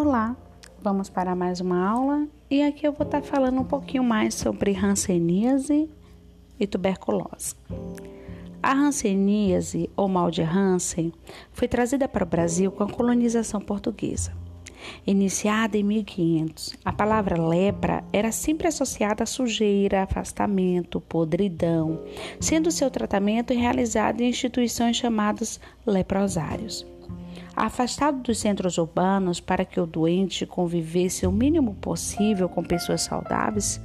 Olá, vamos para mais uma aula e aqui eu vou estar falando um pouquinho mais sobre hanseníase e tuberculose. A hanseníase ou mal de Hansen foi trazida para o Brasil com a colonização portuguesa. Iniciada em 1500, a palavra lepra era sempre associada a sujeira, afastamento, podridão, sendo seu tratamento realizado em instituições chamadas leprosários. Afastado dos centros urbanos para que o doente convivesse o mínimo possível com pessoas saudáveis,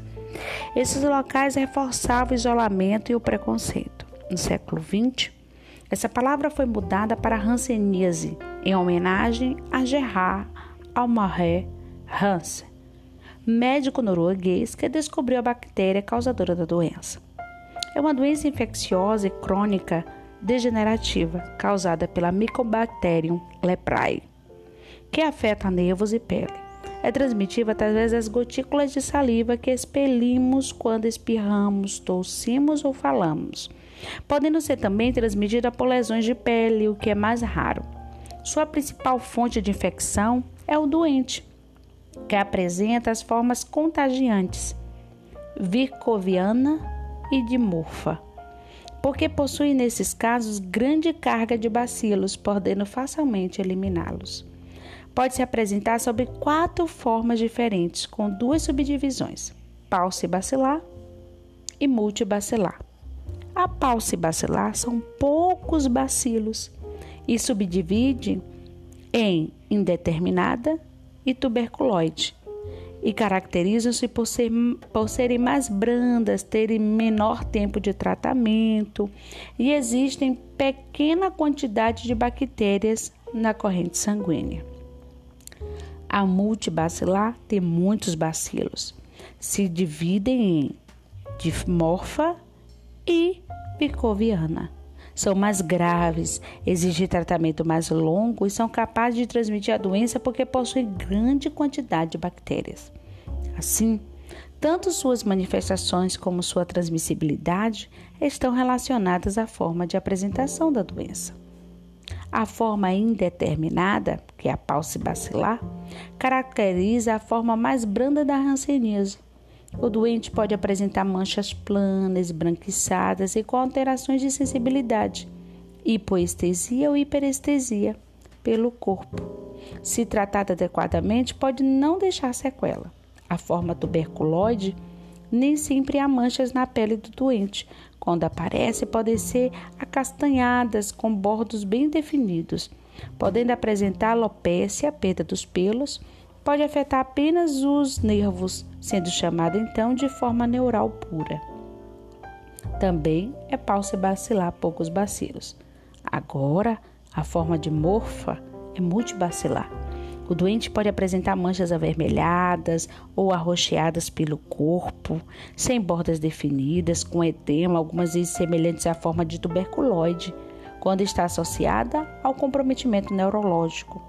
esses locais reforçavam o isolamento e o preconceito. No século XX, essa palavra foi mudada para hanseníase, em homenagem a Gerard Almaré Hansen, médico norueguês que descobriu a bactéria causadora da doença. É uma doença infecciosa e crônica degenerativa causada pela Mycobacterium leprae, que afeta nervos e pele. É transmitida através das gotículas de saliva que expelimos quando espirramos, tossimos ou falamos, podendo ser também transmitida por lesões de pele, o que é mais raro. Sua principal fonte de infecção é o doente, que apresenta as formas contagiantes vircoviana e dimorfa, porque possui nesses casos grande carga de bacilos, podendo facilmente eliminá-los. Pode se apresentar sob quatro formas diferentes, com duas subdivisões: paucibacilar e multibacilar. A paucibacilar são poucos bacilos e subdivide em indeterminada e tuberculoide e caracterizam-se por, ser, por serem mais brandas, terem menor tempo de tratamento e existem pequena quantidade de bactérias na corrente sanguínea. A multibacilar tem muitos bacilos, se dividem em dimorfa e picoviana são mais graves, exigem tratamento mais longo e são capazes de transmitir a doença porque possuem grande quantidade de bactérias. Assim, tanto suas manifestações como sua transmissibilidade estão relacionadas à forma de apresentação da doença. A forma indeterminada, que é a paucibacilar, caracteriza a forma mais branda da hanseníase, o doente pode apresentar manchas planas, branquiçadas e com alterações de sensibilidade, hipoestesia ou hiperestesia pelo corpo. Se tratada adequadamente, pode não deixar sequela. A forma tuberculoide nem sempre há manchas na pele do doente. Quando aparece, podem ser acastanhadas com bordos bem definidos, podendo apresentar alopecia, perda dos pelos, pode afetar apenas os nervos, sendo chamada então de forma neural pura. Também é bacilar poucos bacilos. Agora, a forma de morfa é multibacilar. O doente pode apresentar manchas avermelhadas ou arroxeadas pelo corpo, sem bordas definidas, com edema, algumas vezes semelhantes à forma de tuberculoide, quando está associada ao comprometimento neurológico,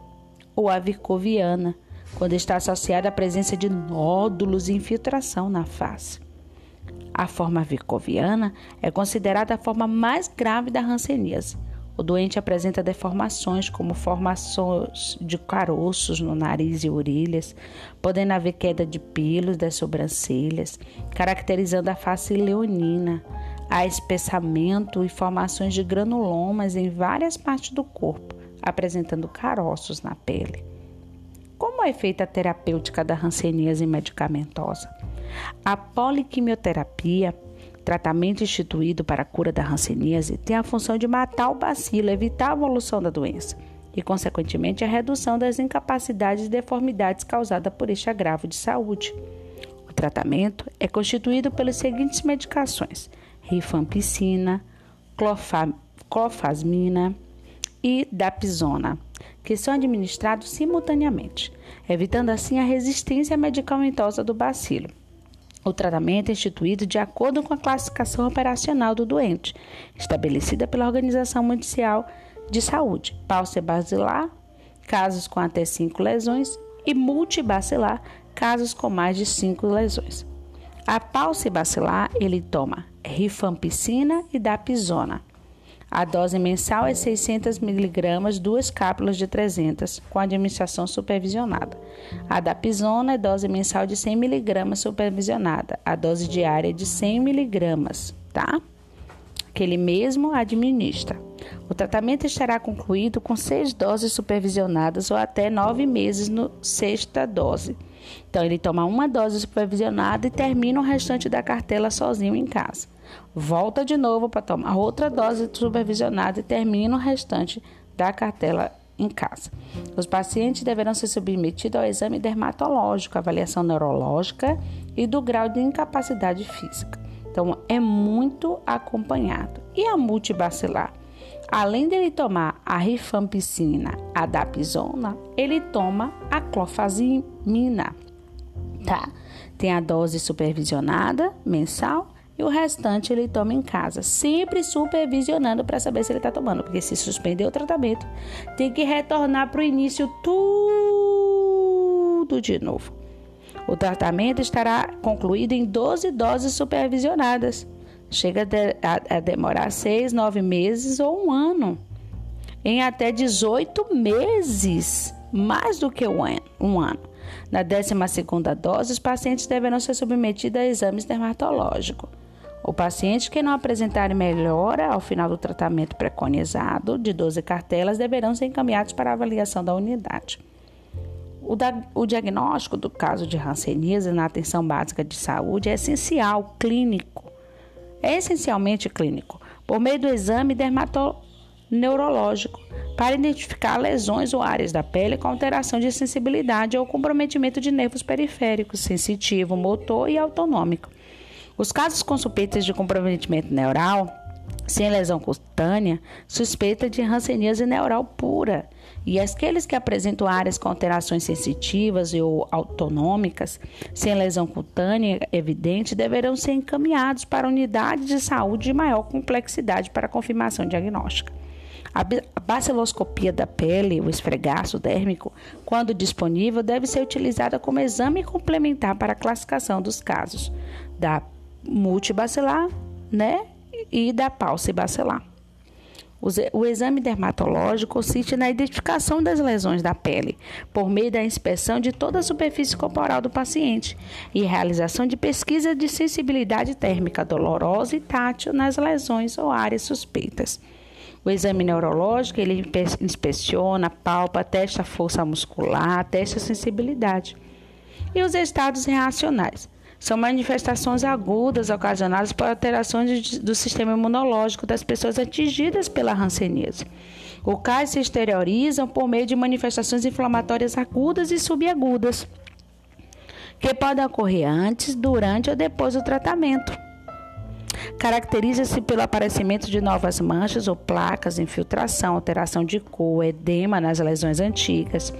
ou a vircoviana, quando está associada à presença de nódulos e infiltração na face. A forma vicoviana é considerada a forma mais grave da hanseníase. O doente apresenta deformações, como formações de caroços no nariz e orelhas, podendo haver queda de pelos das sobrancelhas, caracterizando a face leonina. Há espessamento e formações de granulomas em várias partes do corpo, apresentando caroços na pele. É feita a terapêutica da hanseníase medicamentosa? A poliquimioterapia, tratamento instituído para a cura da hanseníase, tem a função de matar o bacilo, evitar a evolução da doença e, consequentemente, a redução das incapacidades e deformidades causadas por este agravo de saúde. O tratamento é constituído pelas seguintes medicações: rifampicina, clofasmina e dapsona que são administrados simultaneamente, evitando assim a resistência medicamentosa do bacilo. O tratamento é instituído de acordo com a classificação operacional do doente, estabelecida pela Organização Mundial de Saúde, basilar, casos com até 5 lesões, e multibacilar, casos com mais de 5 lesões. A basilar ele toma rifampicina e dapsona. A dose mensal é 600 mg, duas cápsulas de 300, com administração supervisionada. A dapizona é dose mensal de 100 mg supervisionada. A dose diária é de 100 mg, tá? Que ele mesmo administra. O tratamento estará concluído com seis doses supervisionadas ou até nove meses no sexta dose. Então, ele toma uma dose supervisionada e termina o restante da cartela sozinho em casa. Volta de novo para tomar outra dose supervisionada e termina o restante da cartela em casa. Os pacientes deverão ser submetidos ao exame dermatológico, avaliação neurológica e do grau de incapacidade física. Então, é muito acompanhado. E a multibacilar? Além dele tomar a rifampicina, a dapizona, ele toma a clofazimina, tá? Tem a dose supervisionada mensal e o restante ele toma em casa, sempre supervisionando para saber se ele está tomando, porque se suspender o tratamento, tem que retornar para o início tudo de novo. O tratamento estará concluído em 12 doses supervisionadas chega a, demorar seis, nove meses ou um ano. Em até 18 meses, mais do que um ano. Na 12 dose, os pacientes deverão ser submetidos a exames dermatológicos. O paciente que não apresentar melhora ao final do tratamento preconizado de 12 cartelas deverão ser encaminhados para avaliação da unidade. O, da, o diagnóstico do caso de Hanseníase na atenção básica de saúde é essencial, clínico é essencialmente clínico, por meio do exame dermatoneurológico, para identificar lesões ou áreas da pele com alteração de sensibilidade ou comprometimento de nervos periféricos, sensitivo, motor e autonômico. Os casos com suspeitas de comprometimento neural sem lesão cutânea, suspeita de hanseníase neural pura, e aqueles que apresentam áreas com alterações sensitivas ou autonômicas, sem lesão cutânea evidente, deverão ser encaminhados para unidades de saúde de maior complexidade para confirmação diagnóstica. A baciloscopia da pele, o esfregaço dérmico, quando disponível, deve ser utilizada como exame complementar para a classificação dos casos da multibacilar, né, e da pálse bacelar. O exame dermatológico consiste na identificação das lesões da pele, por meio da inspeção de toda a superfície corporal do paciente e realização de pesquisa de sensibilidade térmica dolorosa e tátil nas lesões ou áreas suspeitas. O exame neurológico, ele inspeciona, palpa, testa a força muscular, testa a sensibilidade. E os estados reacionais. São manifestações agudas ocasionadas por alterações do sistema imunológico das pessoas atingidas pela hanseníase. O caso se exteriorizam por meio de manifestações inflamatórias agudas e subagudas, que podem ocorrer antes, durante ou depois do tratamento. Caracteriza-se pelo aparecimento de novas manchas ou placas, infiltração, alteração de cor, edema nas lesões antigas,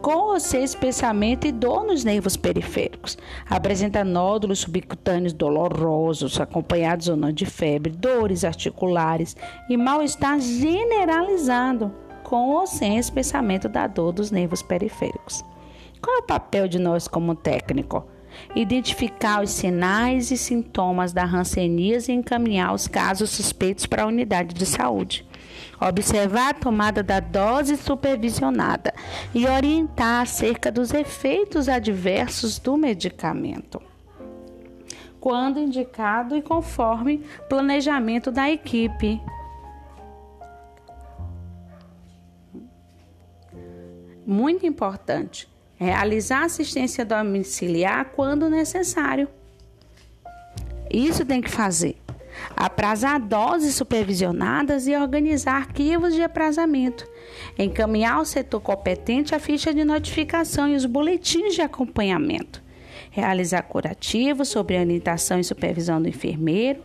com ou sem espessamento e dor nos nervos periféricos. Apresenta nódulos subcutâneos dolorosos, acompanhados ou não de febre, dores articulares e mal-estar generalizado, com ou sem espessamento da dor dos nervos periféricos. Qual é o papel de nós como técnico? Identificar os sinais e sintomas da hanseníase e encaminhar os casos suspeitos para a unidade de saúde. Observar a tomada da dose supervisionada e orientar acerca dos efeitos adversos do medicamento. Quando indicado e conforme planejamento da equipe. Muito importante realizar assistência domiciliar quando necessário. Isso tem que fazer. Aprazar doses supervisionadas e organizar arquivos de aprazamento. Encaminhar ao setor competente a ficha de notificação e os boletins de acompanhamento. Realizar curativos sobre orientação e supervisão do enfermeiro.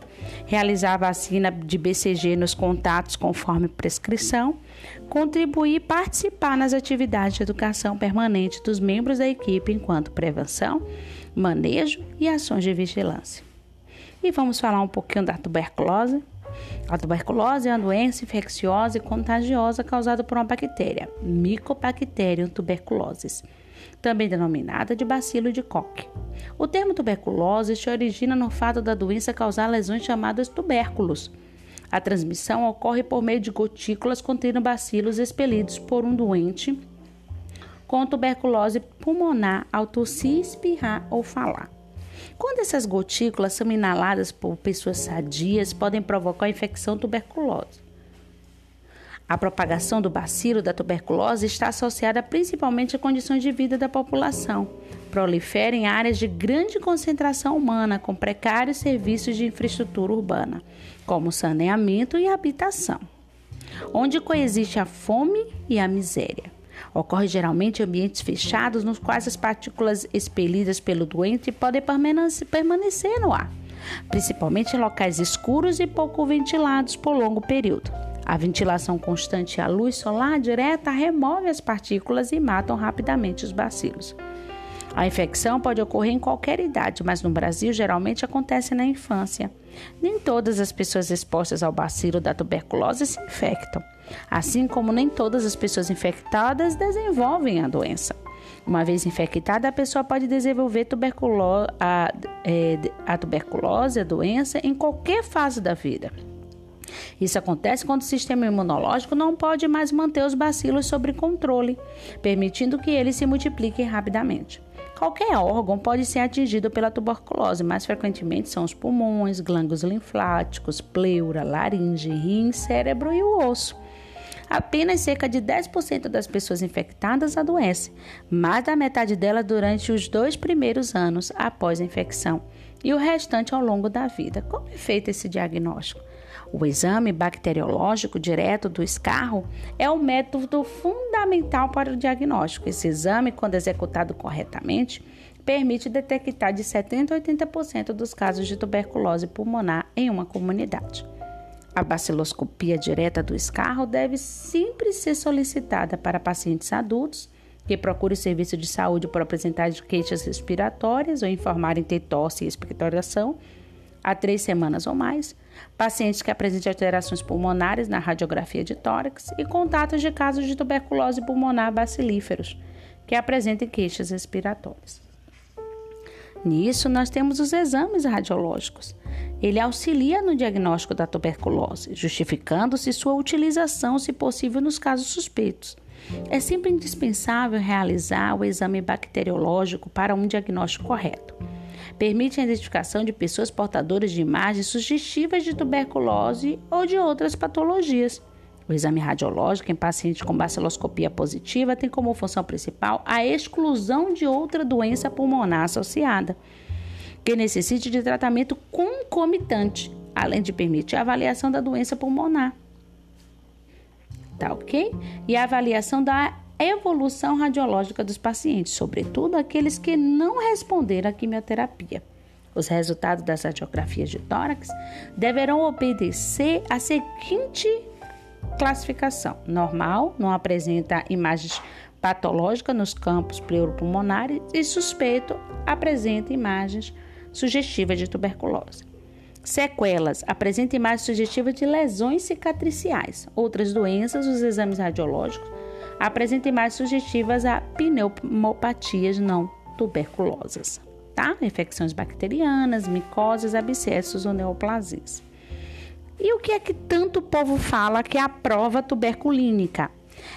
Realizar a vacina de BCG nos contatos conforme prescrição contribuir e participar nas atividades de educação permanente dos membros da equipe enquanto prevenção, manejo e ações de vigilância. E vamos falar um pouquinho da tuberculose. A tuberculose é uma doença infecciosa e contagiosa causada por uma bactéria, Mycobacterium tuberculosis, também denominada de bacilo de Koch. O termo tuberculose se origina no fato da doença causar lesões chamadas tubérculos A transmissão ocorre por meio de gotículas contendo bacilos expelidos por um doente com tuberculose pulmonar ao tossir, espirrar ou falar. Quando essas gotículas são inaladas por pessoas sadias, podem provocar infecção tuberculose. A propagação do bacilo da tuberculose está associada principalmente a condições de vida da população. Prolifera em áreas de grande concentração humana, com precários serviços de infraestrutura urbana, como saneamento e habitação, onde coexiste a fome e a miséria. Ocorre geralmente em ambientes fechados, nos quais as partículas expelidas pelo doente podem permanecer no ar, principalmente em locais escuros e pouco ventilados por longo período. A ventilação constante e a luz solar direta remove as partículas e matam rapidamente os bacilos. A infecção pode ocorrer em qualquer idade, mas no Brasil geralmente acontece na infância. Nem todas as pessoas expostas ao bacilo da tuberculose se infectam, assim como nem todas as pessoas infectadas desenvolvem a doença. Uma vez infectada, a pessoa pode desenvolver tuberculo a, é, a tuberculose, a doença, em qualquer fase da vida. Isso acontece quando o sistema imunológico não pode mais manter os bacilos sob controle, permitindo que eles se multipliquem rapidamente. Qualquer órgão pode ser atingido pela tuberculose, mais frequentemente são os pulmões, glândulos linfáticos, pleura, laringe, rim, cérebro e o osso. Apenas cerca de 10% das pessoas infectadas adoecem, mais da metade delas durante os dois primeiros anos após a infecção e o restante ao longo da vida. Como é feito esse diagnóstico? O exame bacteriológico direto do escarro é o método fundamental para o diagnóstico. Esse exame, quando executado corretamente, permite detectar de 70 a 80% dos casos de tuberculose pulmonar em uma comunidade. A baciloscopia direta do escarro deve sempre ser solicitada para pacientes adultos que procurem serviço de saúde por apresentar queixas respiratórias ou informarem ter tosse e expectoração há três semanas ou mais, pacientes que apresentem alterações pulmonares na radiografia de tórax e contatos de casos de tuberculose pulmonar bacilíferos que apresentem queixas respiratórias. Nisso, nós temos os exames radiológicos. Ele auxilia no diagnóstico da tuberculose, justificando-se sua utilização, se possível, nos casos suspeitos. É sempre indispensável realizar o exame bacteriológico para um diagnóstico correto permite a identificação de pessoas portadoras de imagens sugestivas de tuberculose ou de outras patologias. O exame radiológico em pacientes com baciloscopia positiva tem como função principal a exclusão de outra doença pulmonar associada, que necessite de tratamento concomitante, além de permitir a avaliação da doença pulmonar. Tá ok? E a avaliação da evolução radiológica dos pacientes, sobretudo aqueles que não responderam à quimioterapia. Os resultados das radiografias de tórax deverão obedecer à seguinte classificação: normal, não apresenta imagens patológicas nos campos pleuropulmonares e suspeito apresenta imagens sugestivas de tuberculose. Sequelas apresenta imagens sugestivas de lesões cicatriciais. Outras doenças, os exames radiológicos apresentem mais sugestivas a pneumopatias não tuberculosas, tá? Infecções bacterianas, micoses, abscessos ou neoplasias. E o que é que tanto o povo fala que é a prova tuberculínica?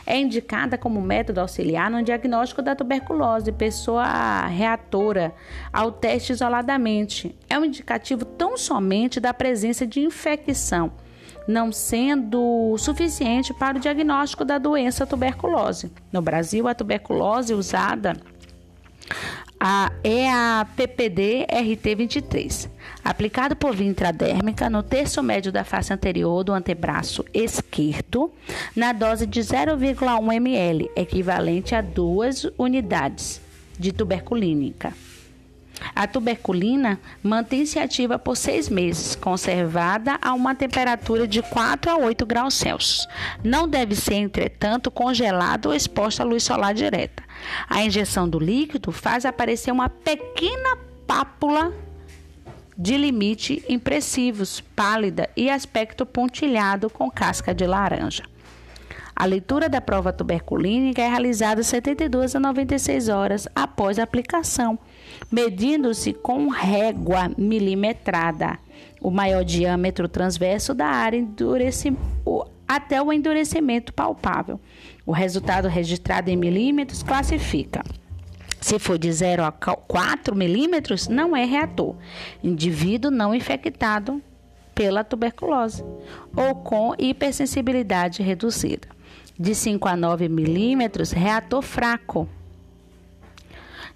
É indicada como método auxiliar no diagnóstico da tuberculose, pessoa reatora ao teste isoladamente. É um indicativo tão somente da presença de infecção não sendo suficiente para o diagnóstico da doença tuberculose. No Brasil, a tuberculose usada a, é a PPD RT23, aplicado por via intradérmica no terço médio da face anterior do antebraço esquerdo, na dose de 0,1 ml, equivalente a duas unidades de tuberculínica. A tuberculina mantém-se ativa por seis meses, conservada a uma temperatura de 4 a 8 graus Celsius. Não deve ser, entretanto, congelada ou exposta à luz solar direta. A injeção do líquido faz aparecer uma pequena pápula de limite impressivos, pálida e aspecto pontilhado com casca de laranja. A leitura da prova tuberculínica é realizada 72 a 96 horas após a aplicação medindo-se com régua milimetrada o maior diâmetro transverso da área endurece, até o endurecimento palpável. O resultado registrado em milímetros classifica. Se for de 0 a 4 milímetros, não é reator. Indivíduo não infectado pela tuberculose ou com hipersensibilidade reduzida. De 5 a 9 milímetros, reator fraco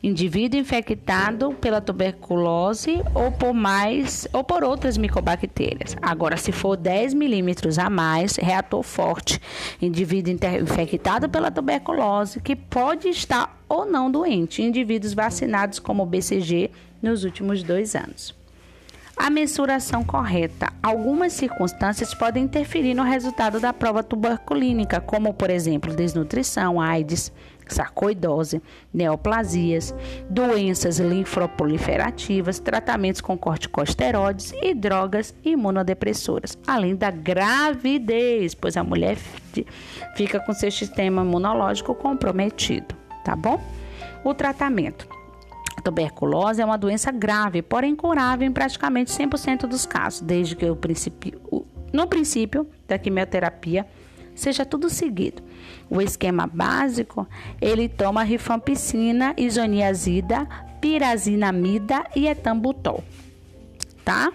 indivíduo infectado pela tuberculose ou por mais ou por outras micobactérias. Agora, se for 10 milímetros a mais, reator forte, indivíduo infectado pela tuberculose que pode estar ou não doente, indivíduos vacinados como BCG nos últimos dois anos. A mensuração correta. Algumas circunstâncias podem interferir no resultado da prova tuberculínica, como, por exemplo, desnutrição, AIDS, sarcoidose, neoplasias, doenças linfoproliferativas, tratamentos com corticosteroides e drogas imunodepressoras, além da gravidez, pois a mulher fica com seu sistema imunológico comprometido, tá bom? O tratamento. A tuberculose é uma doença grave, porém curável em praticamente 100% dos casos, desde que o princípio, no princípio da quimioterapia seja tudo seguido. O esquema básico, ele toma rifampicina, isoniazida, pirazinamida e etambutol, tá?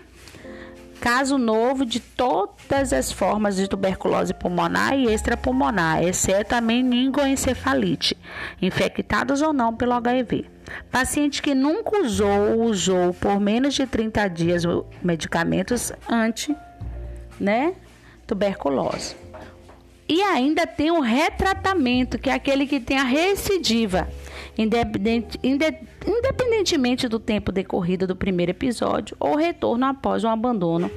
Caso novo de todas as formas de tuberculose pulmonar e extrapulmonar, exceto a meningoencefalite, infectados ou não pelo HIV. Paciente que nunca usou ou usou por menos de 30 dias medicamentos anti, né, tuberculose. E ainda tem o retratamento, que é aquele que tem a recidiva, independente, independentemente do tempo decorrido do primeiro episódio ou retorno após um abandono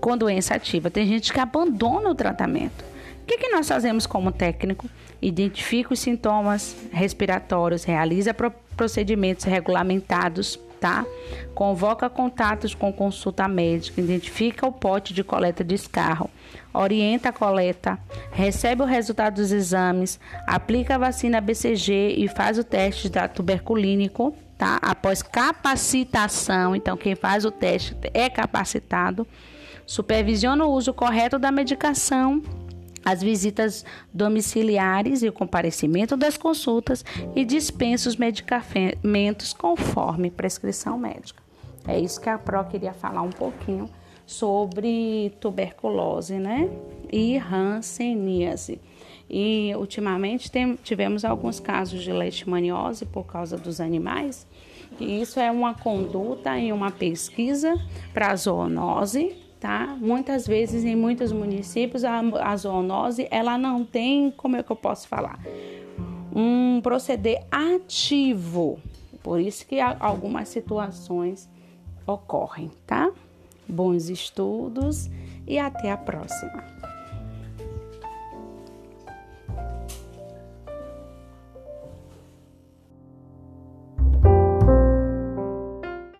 com doença ativa. Tem gente que abandona o tratamento. O que, que nós fazemos como técnico? Identifica os sintomas respiratórios, realiza procedimentos regulamentados tá? Convoca contatos com consulta médica, identifica o pote de coleta de escarro, orienta a coleta, recebe o resultado dos exames, aplica a vacina BCG e faz o teste da tuberculínico, tá? Após capacitação, então quem faz o teste é capacitado, supervisiona o uso correto da medicação as visitas domiciliares e o comparecimento das consultas e dispensa os medicamentos conforme prescrição médica. É isso que a Pro queria falar um pouquinho sobre tuberculose, né? E hanseníase. E ultimamente tem, tivemos alguns casos de leishmaniose por causa dos animais. E isso é uma conduta e uma pesquisa para zoonose, tá? Muitas vezes em muitos municípios a, a zoonose ela não tem, como é que eu posso falar, um proceder ativo. Por isso que algumas situações ocorrem, tá? Bons estudos e até a próxima.